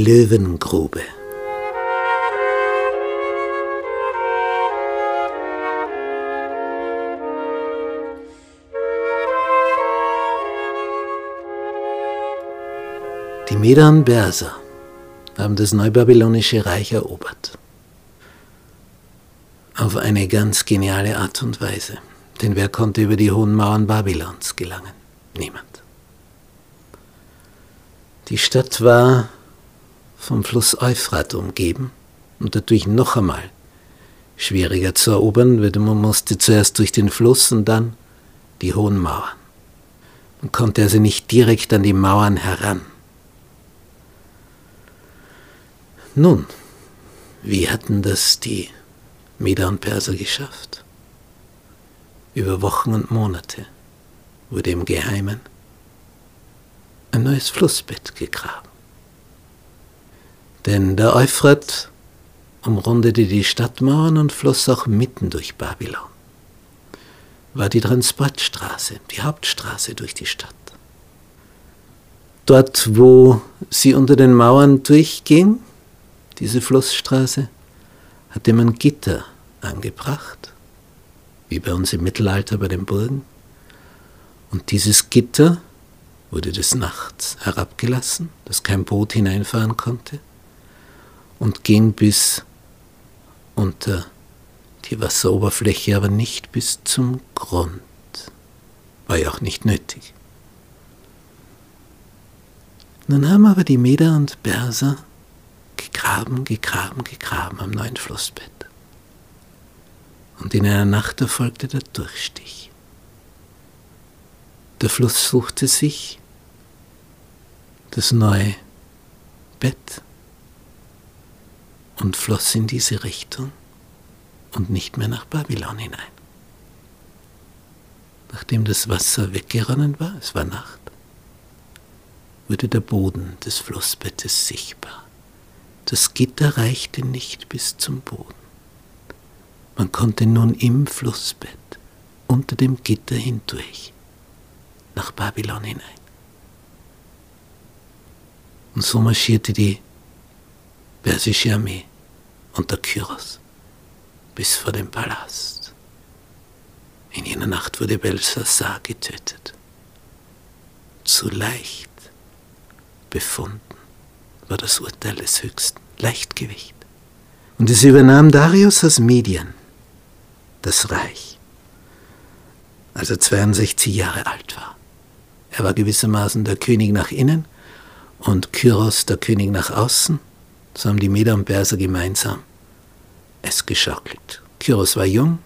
Löwengrube. Die Medan Berser haben das neubabylonische Reich erobert. Auf eine ganz geniale Art und Weise. Denn wer konnte über die hohen Mauern Babylons gelangen? Niemand. Die Stadt war vom Fluss Euphrat umgeben und dadurch noch einmal schwieriger zu erobern, weil man musste zuerst durch den Fluss und dann die hohen Mauern. Man konnte also nicht direkt an die Mauern heran. Nun, wie hatten das die Meder und Perser geschafft? Über Wochen und Monate wurde im Geheimen ein neues Flussbett gegraben. Denn der Euphrat umrundete die Stadtmauern und floss auch mitten durch Babylon. War die Transportstraße, die Hauptstraße durch die Stadt. Dort, wo sie unter den Mauern durchging, diese Flussstraße, hatte man Gitter angebracht, wie bei uns im Mittelalter bei den Burgen. Und dieses Gitter wurde des Nachts herabgelassen, dass kein Boot hineinfahren konnte und ging bis unter die Wasseroberfläche, aber nicht bis zum Grund. War ja auch nicht nötig. Nun haben aber die Meder und Berser gegraben, gegraben, gegraben am neuen Flussbett. Und in einer Nacht erfolgte der Durchstich. Der Fluss suchte sich das neue Bett und floss in diese Richtung und nicht mehr nach Babylon hinein. Nachdem das Wasser weggeronnen war, es war Nacht, wurde der Boden des Flussbettes sichtbar. Das Gitter reichte nicht bis zum Boden. Man konnte nun im Flussbett unter dem Gitter hindurch nach Babylon hinein. Und so marschierte die persische Armee unter Kyros bis vor den Palast. In jener Nacht wurde Belshazzar getötet. Zu leicht befunden war das Urteil des Höchsten. Leichtgewicht. Und es übernahm Darius aus Medien das Reich, als er 62 Jahre alt war. Er war gewissermaßen der König nach innen und Kyros der König nach außen. So haben die Meder und Perser gemeinsam es geschaukelt. Kyros war jung,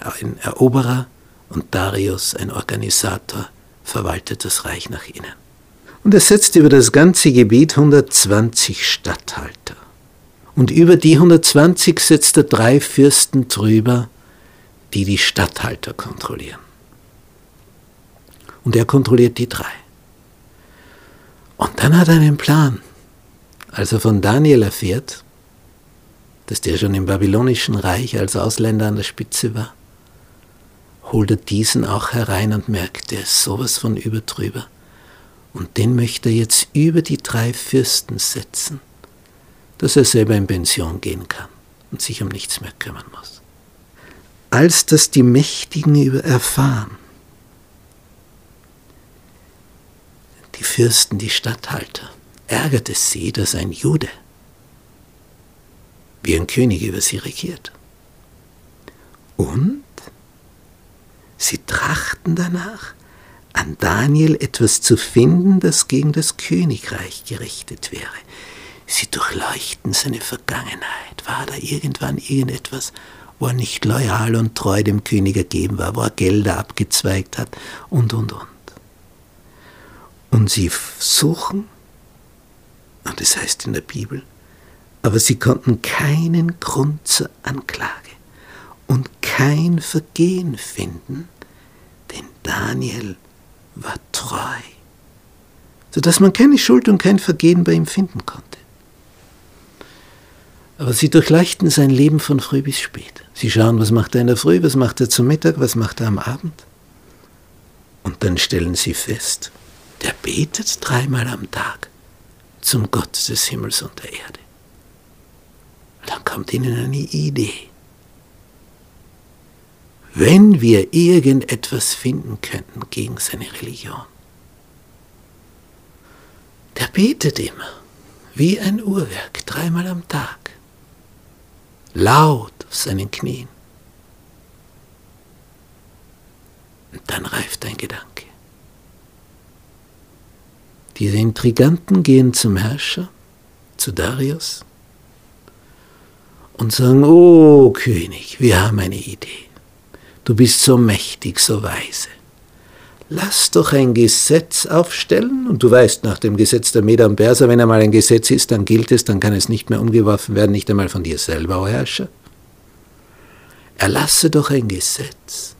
ein Eroberer und Darius ein Organisator, verwaltet das Reich nach innen. Und er setzte über das ganze Gebiet 120 Statthalter. Und über die 120 setzt er drei Fürsten drüber, die die Statthalter kontrollieren. Und er kontrolliert die drei. Und dann hat er einen Plan. Als er von Daniel erfährt, dass der schon im babylonischen Reich als Ausländer an der Spitze war, holt er diesen auch herein und merkt, der ist sowas von übertrüber. Und den möchte er jetzt über die drei Fürsten setzen, dass er selber in Pension gehen kann und sich um nichts mehr kümmern muss. Als das die Mächtigen erfahren, die Fürsten, die Statthalter, ärgert es sie, dass ein Jude wie ein König über sie regiert. Und sie trachten danach, an Daniel etwas zu finden, das gegen das Königreich gerichtet wäre. Sie durchleuchten seine Vergangenheit. War da irgendwann irgendetwas, wo er nicht loyal und treu dem König ergeben war, wo er Gelder abgezweigt hat und, und, und. Und sie suchen, und das heißt in der Bibel, aber sie konnten keinen Grund zur Anklage und kein Vergehen finden, denn Daniel war treu, sodass man keine Schuld und kein Vergehen bei ihm finden konnte. Aber sie durchleuchten sein Leben von früh bis spät. Sie schauen, was macht er in der Früh, was macht er zum Mittag, was macht er am Abend. Und dann stellen sie fest, der betet dreimal am Tag zum Gott des Himmels und der Erde. Dann kommt ihnen eine Idee. Wenn wir irgendetwas finden könnten gegen seine Religion, der betet immer wie ein Uhrwerk dreimal am Tag, laut auf seinen Knien. Und dann reift ein Gedanke. Diese Intriganten gehen zum Herrscher, zu Darius, und sagen, oh König, wir haben eine Idee. Du bist so mächtig, so weise. Lass doch ein Gesetz aufstellen, und du weißt nach dem Gesetz der Meder und Perser, wenn einmal ein Gesetz ist, dann gilt es, dann kann es nicht mehr umgeworfen werden, nicht einmal von dir selber, o Herrscher. Erlasse doch ein Gesetz,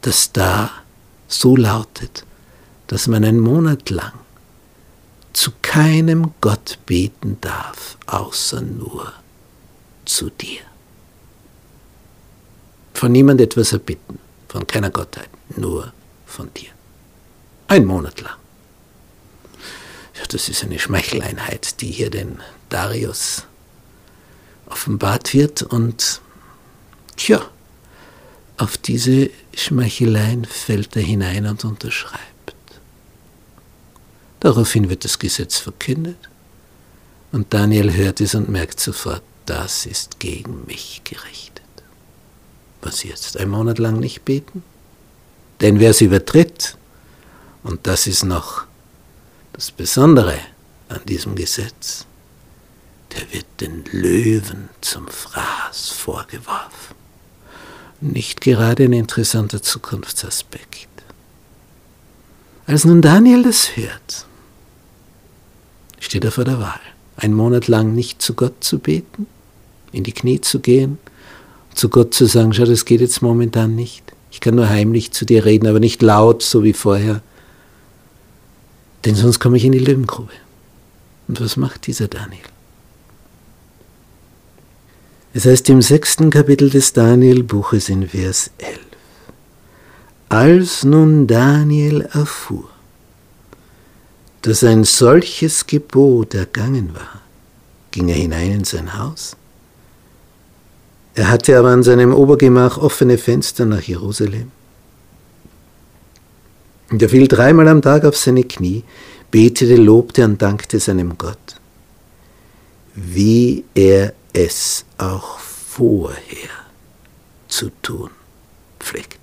das da so lautet, dass man einen Monat lang zu keinem Gott beten darf, außer nur zu dir. Von niemand etwas erbitten, von keiner Gottheit, nur von dir. Ein Monat lang. Ja, das ist eine Schmeicheleinheit, die hier den Darius offenbart wird und tja, auf diese Schmeicheleien fällt er hinein und unterschreibt. Daraufhin wird das Gesetz verkündet und Daniel hört es und merkt sofort, das ist gegen mich gerichtet. Was jetzt? Ein Monat lang nicht beten? Denn wer es übertritt, und das ist noch das Besondere an diesem Gesetz, der wird den Löwen zum Fraß vorgeworfen. Nicht gerade ein interessanter Zukunftsaspekt. Als nun Daniel das hört, steht er vor der Wahl. Einen Monat lang nicht zu Gott zu beten, in die Knie zu gehen, zu Gott zu sagen, schau, das geht jetzt momentan nicht. Ich kann nur heimlich zu dir reden, aber nicht laut, so wie vorher. Denn sonst komme ich in die Löwengrube. Und was macht dieser Daniel? Es heißt im sechsten Kapitel des Daniel-Buches in Vers 11. Als nun Daniel erfuhr, dass ein solches Gebot ergangen war, ging er hinein in sein Haus. Er hatte aber an seinem Obergemach offene Fenster nach Jerusalem. Und er fiel dreimal am Tag auf seine Knie, betete, lobte und dankte seinem Gott, wie er es auch vorher zu tun pflegte.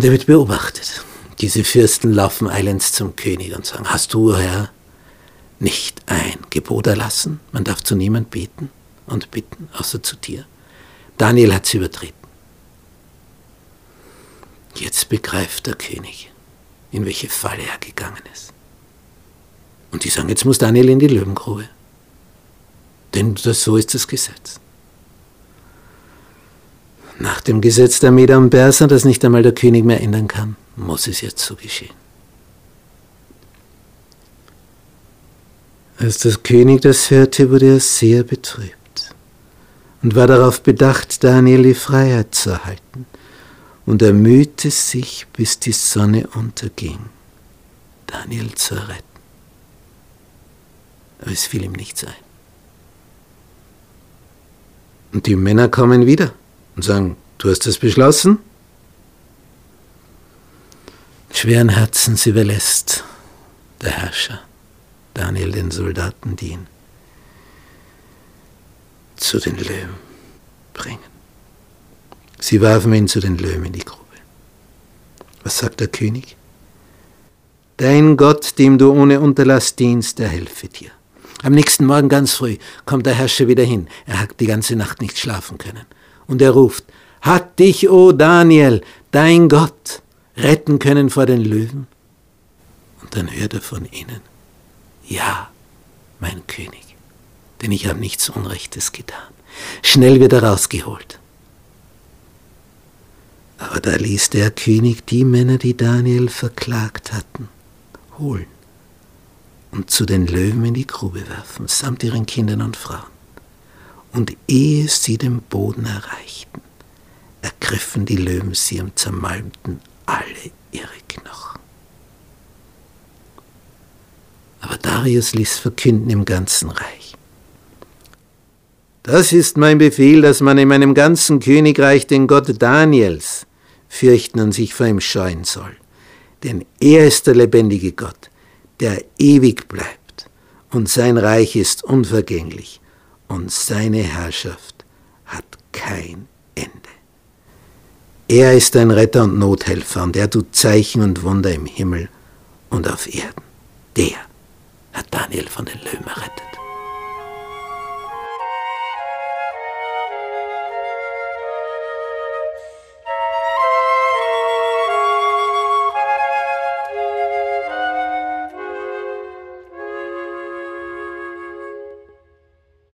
Und er wird beobachtet. Diese Fürsten laufen eilends zum König und sagen, hast du, Herr, nicht ein Gebot erlassen? Man darf zu niemand beten und bitten, außer zu dir. Daniel hat sie übertreten. Jetzt begreift der König, in welche Falle er gegangen ist. Und die sagen, jetzt muss Daniel in die Löwengrube. Denn das, so ist das Gesetz. Nach dem Gesetz der Meder und Perser, das nicht einmal der König mehr ändern kann, muss es jetzt so geschehen. Als der König das hörte, wurde er sehr betrübt und war darauf bedacht, Daniel die Freiheit zu erhalten, und er mühte sich, bis die Sonne unterging, Daniel zu retten. Aber es fiel ihm nichts ein. Und die Männer kommen wieder und sagen, du hast es beschlossen? Schweren Herzens überlässt der Herrscher Daniel den Soldaten, die ihn zu den Löwen bringen. Sie warfen ihn zu den Löwen in die Grube. Was sagt der König? Dein Gott, dem du ohne Unterlass dienst, der helfe dir. Am nächsten Morgen ganz früh kommt der Herrscher wieder hin. Er hat die ganze Nacht nicht schlafen können und er ruft, hat dich, o Daniel, dein Gott, retten können vor den Löwen? Und dann hört er von ihnen, ja, mein König, denn ich habe nichts Unrechtes getan. Schnell wird er rausgeholt. Aber da ließ der König die Männer, die Daniel verklagt hatten, holen und zu den Löwen in die Grube werfen, samt ihren Kindern und Frauen und ehe sie den Boden erreichten, ergriffen die Löwen sie und zermalmten alle ihre Knochen. Aber Darius ließ verkünden im ganzen Reich. Das ist mein Befehl, dass man in meinem ganzen Königreich den Gott Daniels fürchten und sich vor ihm scheuen soll. Denn er ist der lebendige Gott, der ewig bleibt, und sein Reich ist unvergänglich, und seine Herrschaft hat kein Ende. Er ist ein Retter und Nothelfer, und er tut Zeichen und Wunder im Himmel und auf Erden. Der hat Daniel von den Löwen errettet.